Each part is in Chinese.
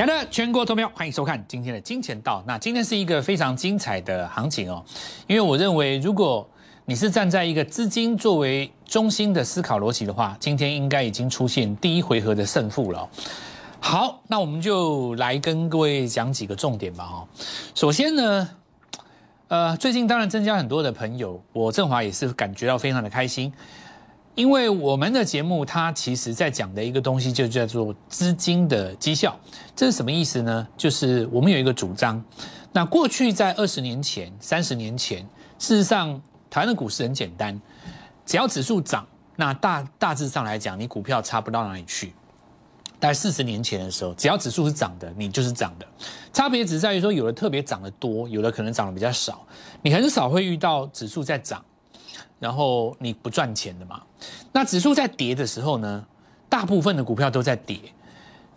亲爱的全国投票，欢迎收看今天的金钱道。那今天是一个非常精彩的行情哦，因为我认为，如果你是站在一个资金作为中心的思考逻辑的话，今天应该已经出现第一回合的胜负了。好，那我们就来跟各位讲几个重点吧。哈，首先呢，呃，最近当然增加很多的朋友，我振华也是感觉到非常的开心。因为我们的节目，它其实在讲的一个东西就叫做资金的绩效，这是什么意思呢？就是我们有一个主张，那过去在二十年前、三十年前，事实上台湾的股市很简单，只要指数涨，那大大致上来讲，你股票差不到哪里去。在四十年前的时候，只要指数是涨的，你就是涨的，差别只在于说，有的特别涨得多，有的可能涨得比较少，你很少会遇到指数在涨。然后你不赚钱的嘛？那指数在跌的时候呢？大部分的股票都在跌，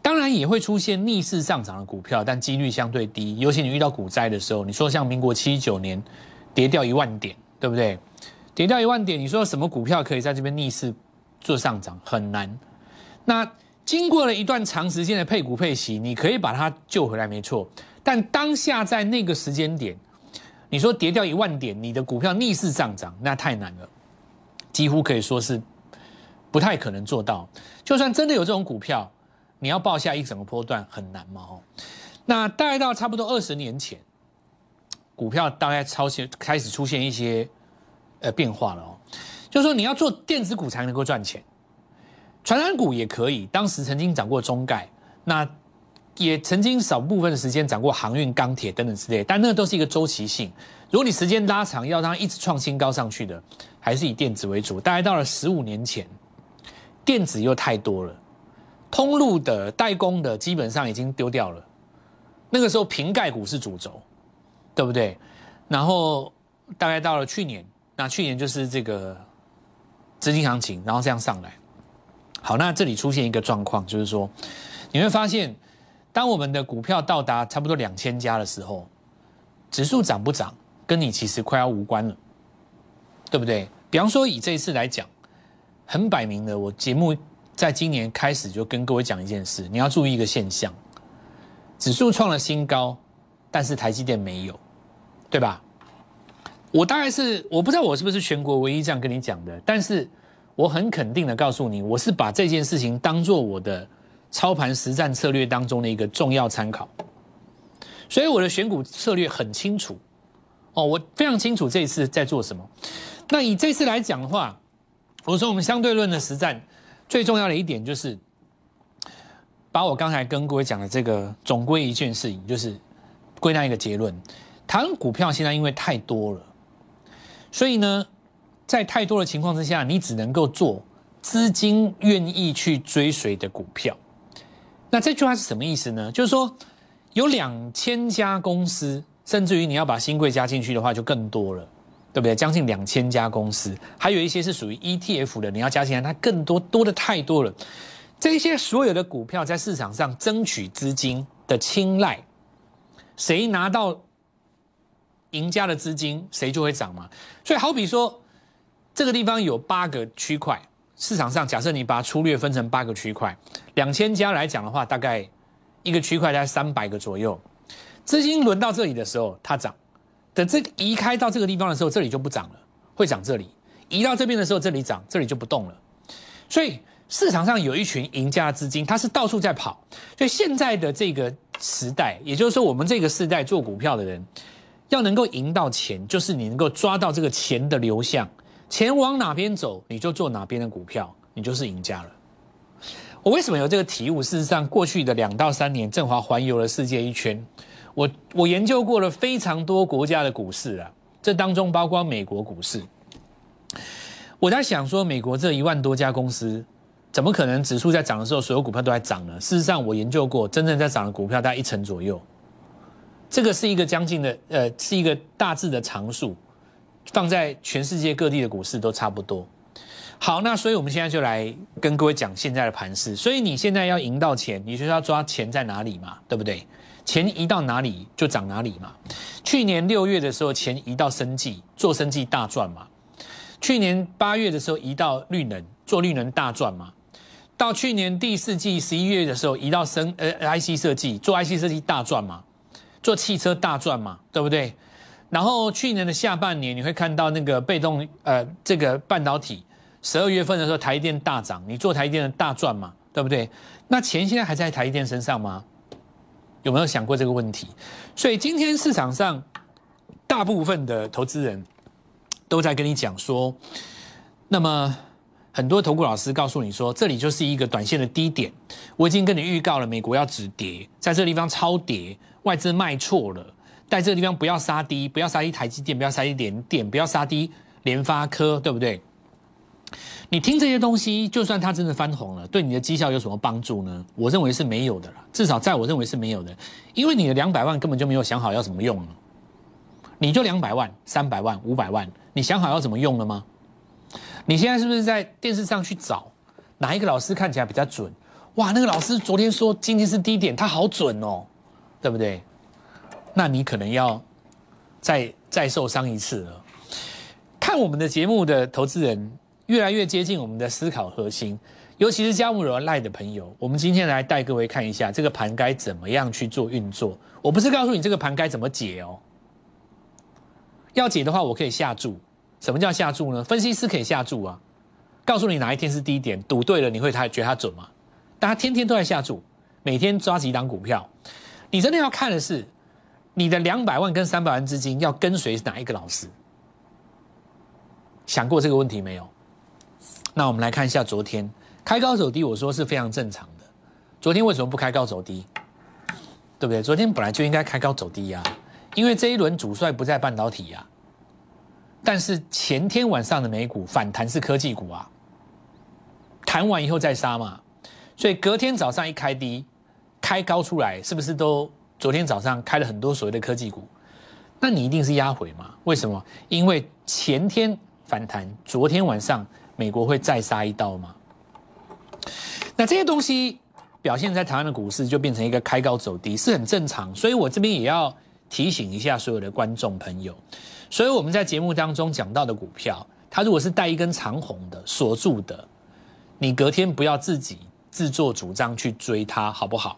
当然也会出现逆势上涨的股票，但几率相对低。尤其你遇到股灾的时候，你说像民国七九年跌掉一万点，对不对？跌掉一万点，你说什么股票可以在这边逆势做上涨？很难。那经过了一段长时间的配股配息，你可以把它救回来，没错。但当下在那个时间点。你说跌掉一万点，你的股票逆势上涨，那太难了，几乎可以说是不太可能做到。就算真的有这种股票，你要报下一整个波段很难嘛？哦，那大概到差不多二十年前，股票大概超现开始出现一些呃变化了哦。就是说你要做电子股才能够赚钱，传染股也可以。当时曾经涨过中概，那。也曾经少部分的时间涨过航运、钢铁等等之类，但那个都是一个周期性。如果你时间拉长，要让它一直创新高上去的，还是以电子为主。大概到了十五年前，电子又太多了，通路的、代工的基本上已经丢掉了。那个时候瓶盖股是主轴，对不对？然后大概到了去年，那去年就是这个资金行情，然后这样上来。好，那这里出现一个状况，就是说你会发现。当我们的股票到达差不多两千家的时候，指数涨不涨，跟你其实快要无关了，对不对？比方说以这一次来讲，很摆明的，我节目在今年开始就跟各位讲一件事，你要注意一个现象：指数创了新高，但是台积电没有，对吧？我大概是我不知道我是不是全国唯一这样跟你讲的，但是我很肯定的告诉你，我是把这件事情当做我的。操盘实战策略当中的一个重要参考，所以我的选股策略很清楚哦，我非常清楚这一次在做什么。那以这次来讲的话，我说我们相对论的实战最重要的一点就是，把我刚才跟各位讲的这个总归一件事情，就是归纳一个结论：台湾股票现在因为太多了，所以呢，在太多的情况之下，你只能够做资金愿意去追随的股票。那这句话是什么意思呢？就是说，有两千家公司，甚至于你要把新贵加进去的话，就更多了，对不对？将近两千家公司，还有一些是属于 ETF 的，你要加进来，它更多，多的太多了。这些所有的股票在市场上争取资金的青睐，谁拿到赢家的资金，谁就会涨嘛。所以，好比说，这个地方有八个区块。市场上，假设你把它粗略分成八个区块，两千家来讲的话，大概一个区块在三百个左右。资金轮到这里的时候，它涨；等这移开到这个地方的时候，这里就不涨了，会涨这里；移到这边的时候，这里涨，这里就不动了。所以市场上有一群赢家资金，它是到处在跑。所以现在的这个时代，也就是说，我们这个时代做股票的人，要能够赢到钱，就是你能够抓到这个钱的流向。钱往哪边走，你就做哪边的股票，你就是赢家了。我为什么有这个体悟？事实上，过去的两到三年，振华环游了世界一圈，我我研究过了非常多国家的股市啊，这当中包括美国股市。我在想说，美国这一万多家公司，怎么可能指数在涨的时候，所有股票都在涨呢？事实上，我研究过，真正在涨的股票大概一成左右，这个是一个将近的，呃，是一个大致的常数。放在全世界各地的股市都差不多。好，那所以我们现在就来跟各位讲现在的盘势。所以你现在要赢到钱，你就要抓钱在哪里嘛，对不对？钱移到哪里就涨哪里嘛。去年六月的时候，钱移到生计，做生计大赚嘛。去年八月的时候，移到绿能，做绿能大赚嘛。到去年第四季十一月的时候，移到生呃 IC 设计，做 IC 设计大赚嘛，做汽车大赚嘛，对不对？然后去年的下半年，你会看到那个被动呃这个半导体，十二月份的时候台电大涨，你做台电的大赚嘛，对不对？那钱现在还在台电身上吗？有没有想过这个问题？所以今天市场上大部分的投资人都在跟你讲说，那么。很多投顾老师告诉你说，这里就是一个短线的低点。我已经跟你预告了，美国要止跌，在这个地方超跌，外资卖错了，在这个地方不要杀低，不要杀低台积电，不要杀低联电，不要杀低联发科，对不对？你听这些东西，就算它真的翻红了，对你的绩效有什么帮助呢？我认为是没有的了，至少在我认为是没有的，因为你的两百万根本就没有想好要怎么用了。你就两百万、三百万、五百万，你想好要怎么用了吗？你现在是不是在电视上去找哪一个老师看起来比较准？哇，那个老师昨天说今天是低点，他好准哦，对不对？那你可能要再再受伤一次了。看我们的节目的投资人越来越接近我们的思考核心，尤其是加木罗赖的朋友，我们今天来带各位看一下这个盘该怎么样去做运作。我不是告诉你这个盘该怎么解哦，要解的话我可以下注。什么叫下注呢？分析师可以下注啊，告诉你哪一天是低点，赌对了你会他觉得他准吗？大家天天都在下注，每天抓几档股票，你真的要看的是你的两百万跟三百万资金要跟随哪一个老师？想过这个问题没有？那我们来看一下昨天开高走低，我说是非常正常的。昨天为什么不开高走低？对不对？昨天本来就应该开高走低呀，因为这一轮主帅不在半导体呀。但是前天晚上的美股反弹是科技股啊，弹完以后再杀嘛，所以隔天早上一开低，开高出来，是不是都昨天早上开了很多所谓的科技股？那你一定是压回嘛？为什么？因为前天反弹，昨天晚上美国会再杀一刀吗？那这些东西表现在台湾的股市就变成一个开高走低，是很正常。所以我这边也要提醒一下所有的观众朋友。所以我们在节目当中讲到的股票，它如果是带一根长红的锁住的，你隔天不要自己自作主张去追它，好不好？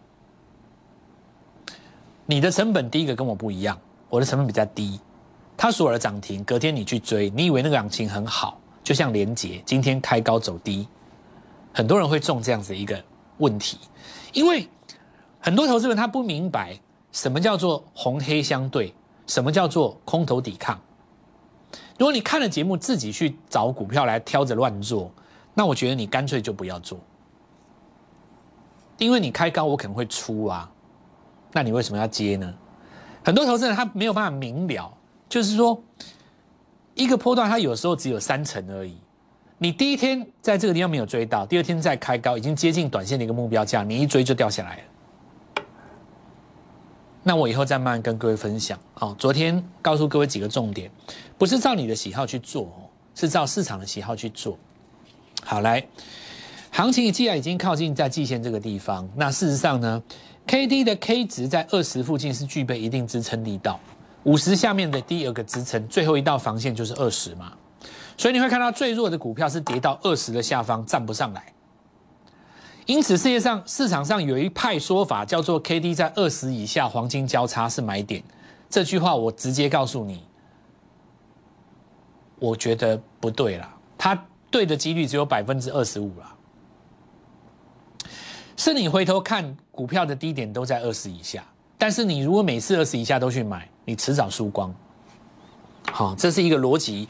你的成本第一个跟我不一样，我的成本比较低，它锁了涨停，隔天你去追，你以为那个行情很好，就像连结今天开高走低，很多人会中这样子一个问题，因为很多投资人他不明白什么叫做红黑相对。什么叫做空头抵抗？如果你看了节目自己去找股票来挑着乱做，那我觉得你干脆就不要做，因为你开高我可能会出啊，那你为什么要接呢？很多投资人他没有办法明了，就是说一个波段它有时候只有三成而已，你第一天在这个地方没有追到，第二天再开高已经接近短线的一个目标价，你一追就掉下来了。那我以后再慢慢跟各位分享。好，昨天告诉各位几个重点，不是照你的喜好去做，是照市场的喜好去做。好，来，行情既然已经靠近在季线这个地方，那事实上呢，K D 的 K 值在二十附近是具备一定支撑力道，五十下面的第二个支撑，最后一道防线就是二十嘛，所以你会看到最弱的股票是跌到二十的下方，站不上来。因此，世界上市场上有一派说法，叫做 K D 在二十以下黄金交叉是买点。这句话我直接告诉你，我觉得不对了。它对的几率只有百分之二十五了。是你回头看股票的低点都在二十以下，但是你如果每次二十以下都去买，你迟早输光。好，这是一个逻辑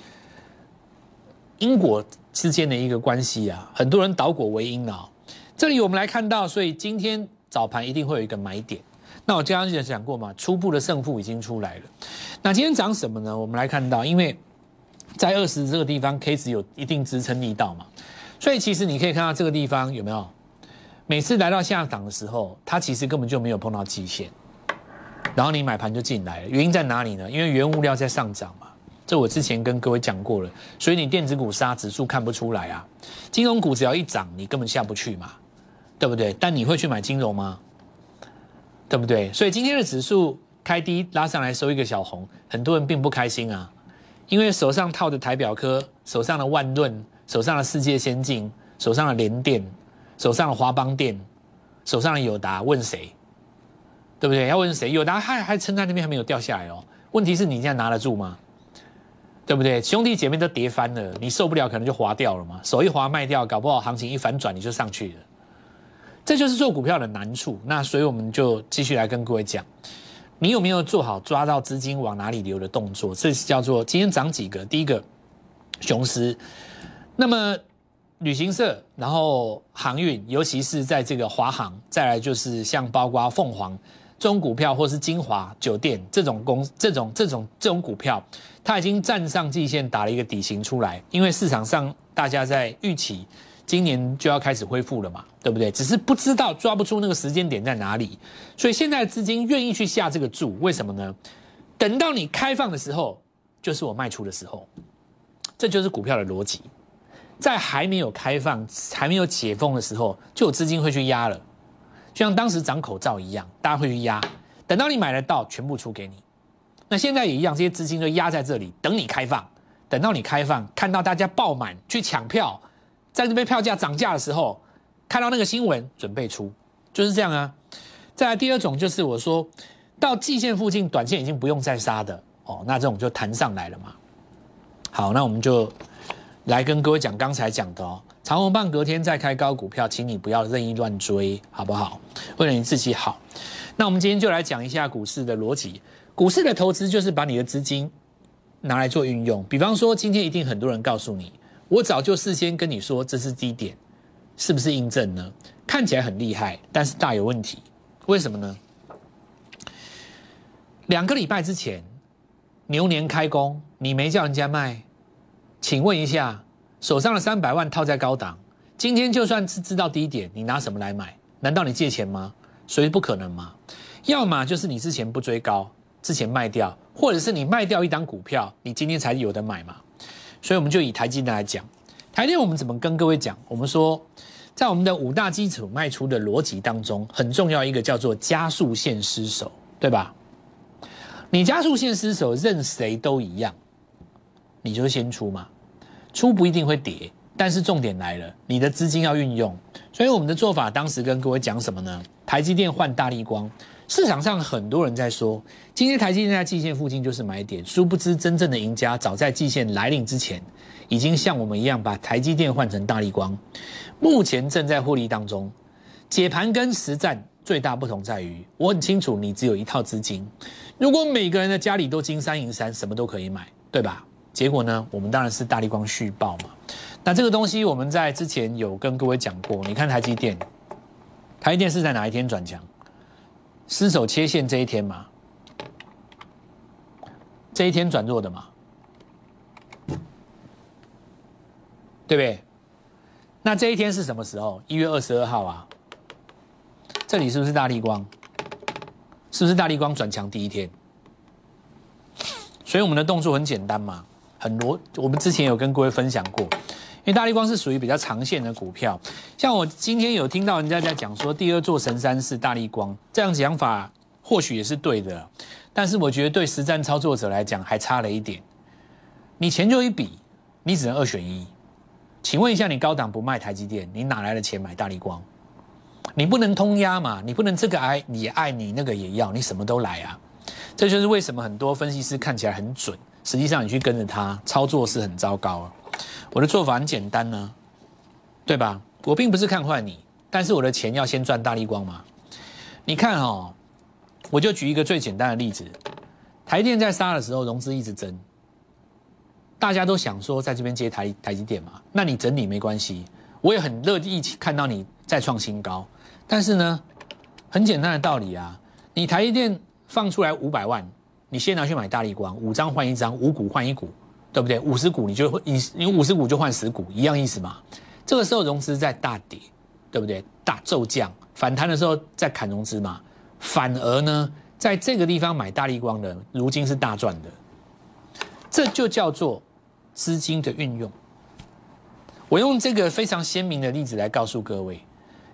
因果之间的一个关系啊。很多人倒果为因啊。这里我们来看到，所以今天早盘一定会有一个买点。那我刚刚也讲过嘛，初步的胜负已经出来了。那今天涨什么呢？我们来看到，因为在二十这个地方，K 值有一定支撑力道嘛，所以其实你可以看到这个地方有没有？每次来到下档的时候，它其实根本就没有碰到极限，然后你买盘就进来了。原因在哪里呢？因为原物料在上涨嘛。这我之前跟各位讲过了，所以你电子股杀指数看不出来啊，金融股只要一涨，你根本下不去嘛。对不对？但你会去买金融吗？对不对？所以今天的指数开低拉上来收一个小红，很多人并不开心啊，因为手上套的台表科、手上的万润、手上的世界先进、手上的联电，手上的华邦电，手上的友达，问谁？对不对？要问谁？友达还还撑在那边，还没有掉下来哦。问题是你现在拿得住吗？对不对？兄弟姐妹都跌翻了，你受不了，可能就滑掉了嘛。手一滑卖掉，搞不好行情一反转，你就上去了。这就是做股票的难处。那所以我们就继续来跟各位讲，你有没有做好抓到资金往哪里流的动作？这是叫做今天涨几个？第一个，雄狮。那么旅行社，然后航运，尤其是在这个华航，再来就是像包括凤凰。中股票或是金华酒店这种公这种这种这种股票，它已经站上季线，打了一个底型出来。因为市场上大家在预期今年就要开始恢复了嘛，对不对？只是不知道抓不出那个时间点在哪里，所以现在资金愿意去下这个注，为什么呢？等到你开放的时候，就是我卖出的时候，这就是股票的逻辑。在还没有开放、还没有解封的时候，就有资金会去压了。就像当时涨口罩一样，大家会去压，等到你买得到，全部出给你。那现在也一样，这些资金就压在这里，等你开放。等到你开放，看到大家爆满去抢票，在这边票价涨价的时候，看到那个新闻，准备出，就是这样啊。再来第二种，就是我说到季线附近，短线已经不用再杀的哦，那这种就弹上来了嘛。好，那我们就来跟各位讲刚才讲的哦。长虹棒隔天再开高股票，请你不要任意乱追，好不好？为了你自己好。那我们今天就来讲一下股市的逻辑。股市的投资就是把你的资金拿来做运用。比方说，今天一定很多人告诉你，我早就事先跟你说这是低点，是不是印证呢？看起来很厉害，但是大有问题。为什么呢？两个礼拜之前，牛年开工，你没叫人家卖，请问一下。手上的三百万套在高档，今天就算是知道低点，你拿什么来买？难道你借钱吗？所以不可能吗？要么就是你之前不追高，之前卖掉，或者是你卖掉一档股票，你今天才有的买嘛。所以我们就以台积电来讲，台电我们怎么跟各位讲？我们说，在我们的五大基础卖出的逻辑当中，很重要一个叫做加速线失守，对吧？你加速线失守，任谁都一样，你就先出嘛。出不一定会跌，但是重点来了，你的资金要运用。所以我们的做法，当时跟各位讲什么呢？台积电换大力光，市场上很多人在说，今天台积电在季线附近就是买点，殊不知真正的赢家早在季线来临之前，已经像我们一样把台积电换成大力光，目前正在获利当中。解盘跟实战最大不同在于，我很清楚你只有一套资金，如果每个人的家里都金山银山，什么都可以买，对吧？结果呢？我们当然是大力光续报嘛。那这个东西我们在之前有跟各位讲过。你看台积电，台积电是在哪一天转强？失手切线这一天嘛，这一天转弱的嘛，对不对？那这一天是什么时候？一月二十二号啊。这里是不是大力光？是不是大力光转强第一天？所以我们的动作很简单嘛。很多我们之前有跟各位分享过，因为大力光是属于比较长线的股票，像我今天有听到人家在讲说第二座神山是大力光，这样讲法或许也是对的，但是我觉得对实战操作者来讲还差了一点。你钱就一笔，你只能二选一。请问一下，你高档不卖台积电，你哪来的钱买大力光？你不能通压嘛？你不能这个爱你爱你那个也要，你什么都来啊？这就是为什么很多分析师看起来很准。实际上，你去跟着他操作是很糟糕。我的做法很简单呢，对吧？我并不是看坏你，但是我的钱要先赚大力光嘛。你看哦，我就举一个最简单的例子：台电在杀的时候，融资一直增，大家都想说在这边接台台积电嘛。那你整理没关系，我也很乐意看到你再创新高。但是呢，很简单的道理啊，你台积电放出来五百万。你先拿去买大力光，五张换一张，五股换一股，对不对？五十股你就你你五十股就换十股，一样意思嘛。这个时候融资在大跌，对不对？大骤降，反弹的时候再砍融资嘛。反而呢，在这个地方买大力光的，如今是大赚的。这就叫做资金的运用。我用这个非常鲜明的例子来告诉各位。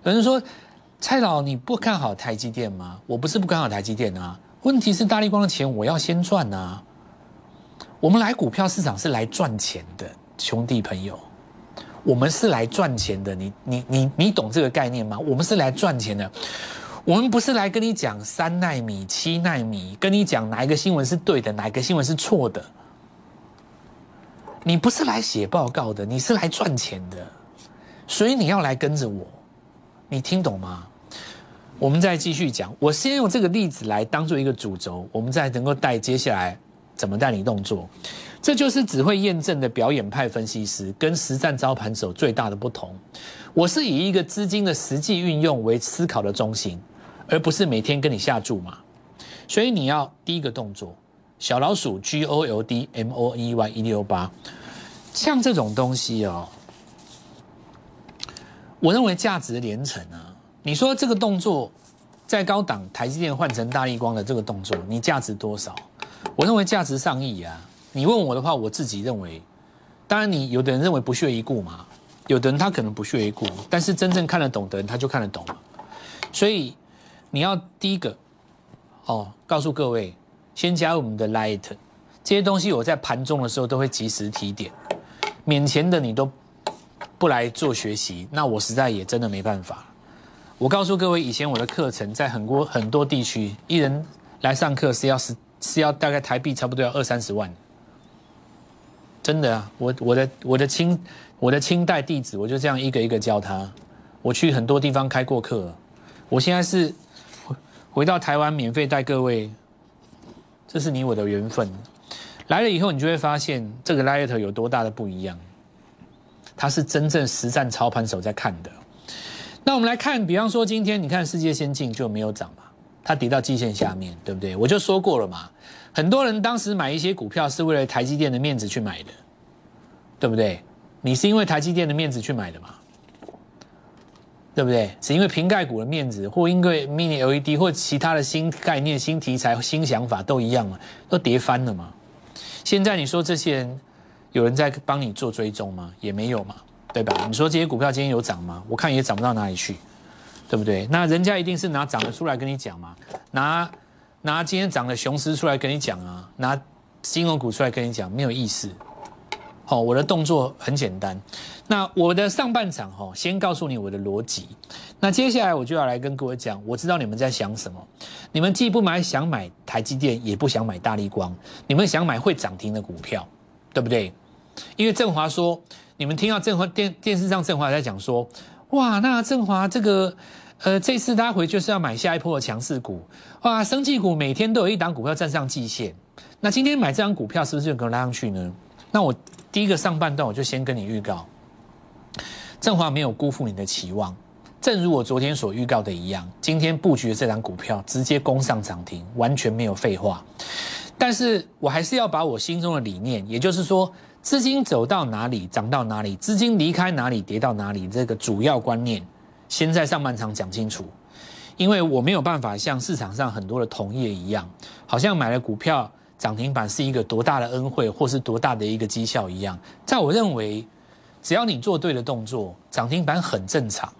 有人说，蔡老你不看好台积电吗？我不是不看好台积电啊。问题是大力光的钱我要先赚呐！我们来股票市场是来赚钱的，兄弟朋友，我们是来赚钱的，你你你你懂这个概念吗？我们是来赚钱的，我们不是来跟你讲三纳米、七纳米，跟你讲哪一个新闻是对的，哪一个新闻是错的。你不是来写报告的，你是来赚钱的，所以你要来跟着我，你听懂吗？我们再继续讲，我先用这个例子来当做一个主轴，我们再能够带接下来怎么带你动作。这就是只会验证的表演派分析师跟实战操盘手最大的不同。我是以一个资金的实际运用为思考的中心，而不是每天跟你下注嘛。所以你要第一个动作，小老鼠 G O L D M O E Y 一六八，像这种东西哦，我认为价值连城啊。你说这个动作在高档台积电换成大力光的这个动作，你价值多少？我认为价值上亿啊。你问我的话，我自己认为，当然你有的人认为不屑一顾嘛，有的人他可能不屑一顾，但是真正看得懂的人他就看得懂所以你要第一个哦，告诉各位，先加入我们的 Light，这些东西我在盘中的时候都会及时提点，免钱的你都不来做学习，那我实在也真的没办法。我告诉各位，以前我的课程在很多很多地区，一人来上课是要是是要大概台币差不多要二三十万。真的啊，我我的我的亲我的亲代弟子，我就这样一个一个教他。我去很多地方开过课，我现在是回到台湾免费带各位，这是你我的缘分。来了以后，你就会发现这个 Light 有多大的不一样。他是真正实战操盘手在看的。那我们来看，比方说今天你看世界先进就没有涨嘛，它跌到季线下面对不对？我就说过了嘛。很多人当时买一些股票是为了台积电的面子去买的，对不对？你是因为台积电的面子去买的嘛？对不对？是因为瓶盖股的面子，或因为 Mini LED 或其他的新概念、新题材、新想法都一样嘛？都跌翻了嘛？现在你说这些人有人在帮你做追踪吗？也没有嘛，对吧？你说这些股票今天有涨吗？我看也涨不到哪里去，对不对？那人家一定是拿涨的出来跟你讲嘛，拿。拿今天涨的雄狮出来跟你讲啊，拿金融股出来跟你讲没有意思。好，我的动作很简单。那我的上半场哈，先告诉你我的逻辑。那接下来我就要来跟各位讲，我知道你们在想什么。你们既不买想买台积电，也不想买大力光，你们想买会涨停的股票，对不对？因为振华说，你们听到振华电电视上振华在讲说，哇，那振华这个。呃，这次拉回就是要买下一波的强势股，哇，生技股每天都有一档股票站上季线，那今天买这张股票是不是就可以拉上去呢？那我第一个上半段我就先跟你预告，振华没有辜负你的期望，正如我昨天所预告的一样，今天布局的这张股票直接攻上涨停，完全没有废话。但是我还是要把我心中的理念，也就是说，资金走到哪里涨到哪里，资金离开哪里跌到哪里，这个主要观念。先在上半场讲清楚，因为我没有办法像市场上很多的同业一样，好像买了股票涨停板是一个多大的恩惠，或是多大的一个绩效一样。在我认为，只要你做对的动作，涨停板很正常，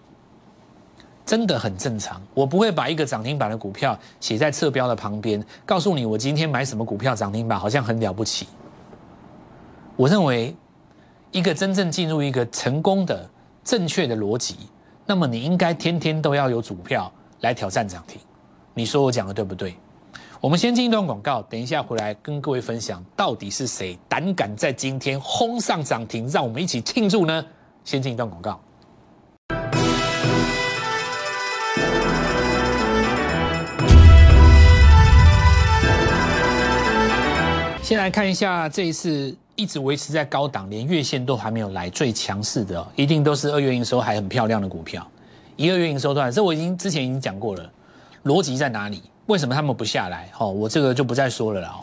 真的很正常。我不会把一个涨停板的股票写在侧标的旁边，告诉你我今天买什么股票涨停板，好像很了不起。我认为，一个真正进入一个成功的正确的逻辑。那么你应该天天都要有主票来挑战涨停，你说我讲的对不对？我们先进一段广告，等一下回来跟各位分享，到底是谁胆敢在今天轰上涨停，让我们一起庆祝呢？先进一段广告。先来看一下这一次。一直维持在高档，连月线都还没有来，最强势的一定都是二月营收还很漂亮的股票。一二月营收段，这我已经之前已经讲过了，逻辑在哪里？为什么他们不下来？哦，我这个就不再说了啦。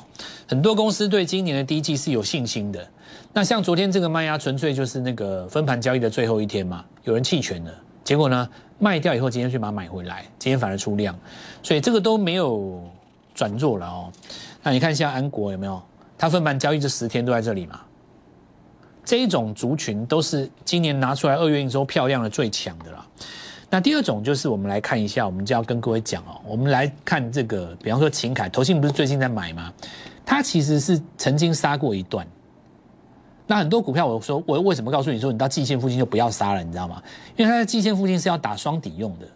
很多公司对今年的第一季是有信心的。那像昨天这个卖压，纯粹就是那个分盘交易的最后一天嘛，有人弃权了，结果呢卖掉以后，今天去把它买回来，今天反而出量，所以这个都没有转弱了哦。那你看一下安国有没有？它分盘交易这十天都在这里嘛？这一种族群都是今年拿出来二月营收漂亮的最强的啦。那第二种就是我们来看一下，我们就要跟各位讲哦，我们来看这个，比方说秦凯，投信不是最近在买吗？它其实是曾经杀过一段，那很多股票，我说我为什么告诉你说你到季线附近就不要杀了，你知道吗？因为它在季线附近是要打双底用的，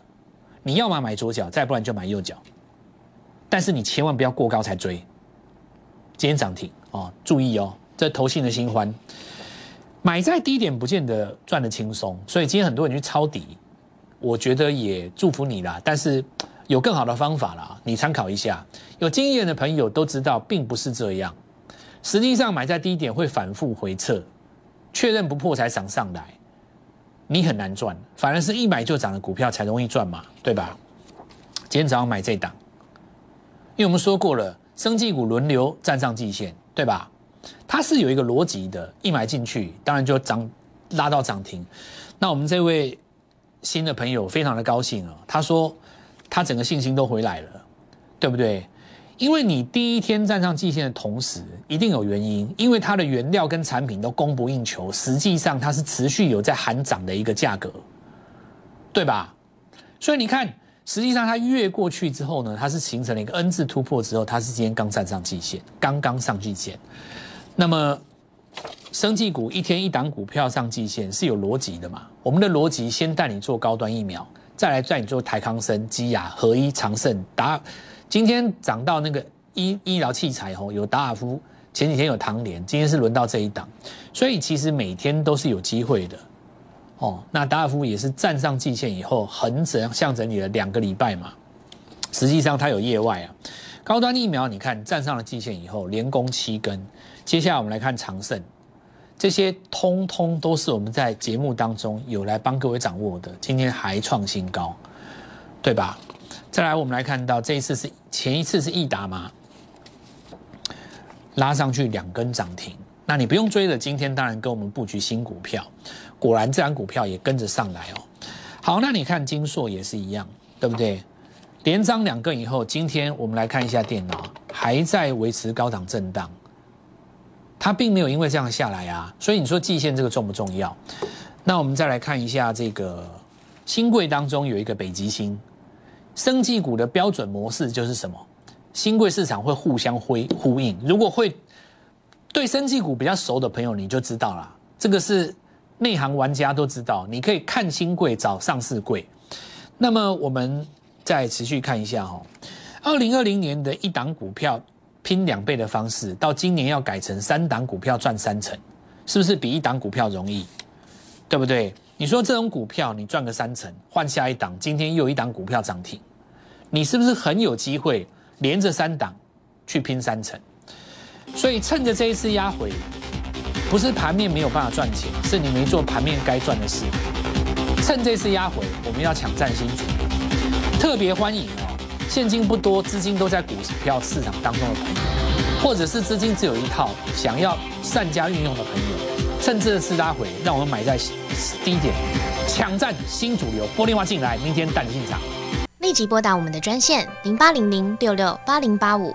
你要么买左脚，再不然就买右脚，但是你千万不要过高才追。今天涨停哦，注意哦，这投信的新欢，买在低点不见得赚得轻松，所以今天很多人去抄底，我觉得也祝福你啦。但是有更好的方法啦，你参考一下。有经验的朋友都知道，并不是这样。实际上买在低点会反复回撤，确认不破才涨上来，你很难赚。反而是一买就涨的股票才容易赚嘛，对吧？今天早上买这档，因为我们说过了。生技股轮流站上季线，对吧？它是有一个逻辑的，一买进去，当然就涨拉到涨停。那我们这位新的朋友非常的高兴啊，他说他整个信心都回来了，对不对？因为你第一天站上季线的同时，一定有原因，因为它的原料跟产品都供不应求，实际上它是持续有在喊涨的一个价格，对吧？所以你看。实际上，它越过去之后呢，它是形成了一个 N 字突破之后，它是今天刚站上季线，刚刚上季线。那么，生技股一天一档股票上季线是有逻辑的嘛？我们的逻辑先带你做高端疫苗，再来带你做台康生、基亚、合一、长盛、达。今天涨到那个医医疗器材哦，有达尔夫，前几天有唐联，今天是轮到这一档，所以其实每天都是有机会的。哦，那达尔夫也是站上季线以后横整向整理了两个礼拜嘛，实际上它有业外啊。高端疫苗你看站上了季线以后连攻七根，接下来我们来看长盛，这些通通都是我们在节目当中有来帮各位掌握的，今天还创新高，对吧？再来我们来看到这一次是前一次是易达嘛，拉上去两根涨停，那你不用追了，今天当然跟我们布局新股票。果然，这张股票也跟着上来哦。好，那你看金硕也是一样，对不对？连涨两个以后，今天我们来看一下电脑，还在维持高档震荡，它并没有因为这样下来啊。所以你说季线这个重不重要？那我们再来看一下这个新贵当中有一个北极星，生技股的标准模式就是什么？新贵市场会互相辉呼应。如果会对生技股比较熟的朋友，你就知道了，这个是。内行玩家都知道，你可以看新贵找上市贵。那么我们再持续看一下哈，二零二零年的一档股票拼两倍的方式，到今年要改成三档股票赚三成，是不是比一档股票容易？对不对？你说这种股票你赚个三成，换下一档，今天又一档股票涨停，你是不是很有机会连着三档去拼三成？所以趁着这一次压回。不是盘面没有办法赚钱，是你没做盘面该赚的事。趁这次压回，我们要抢占新主流特别欢迎哦，现金不多，资金都在股票市场当中的朋友，或者是资金只有一套，想要善加运用的朋友，趁这次拉回，让我们买在低点，抢占新主流。拨电话进来，明天带你进场。立即拨打我们的专线零八零零六六八零八五。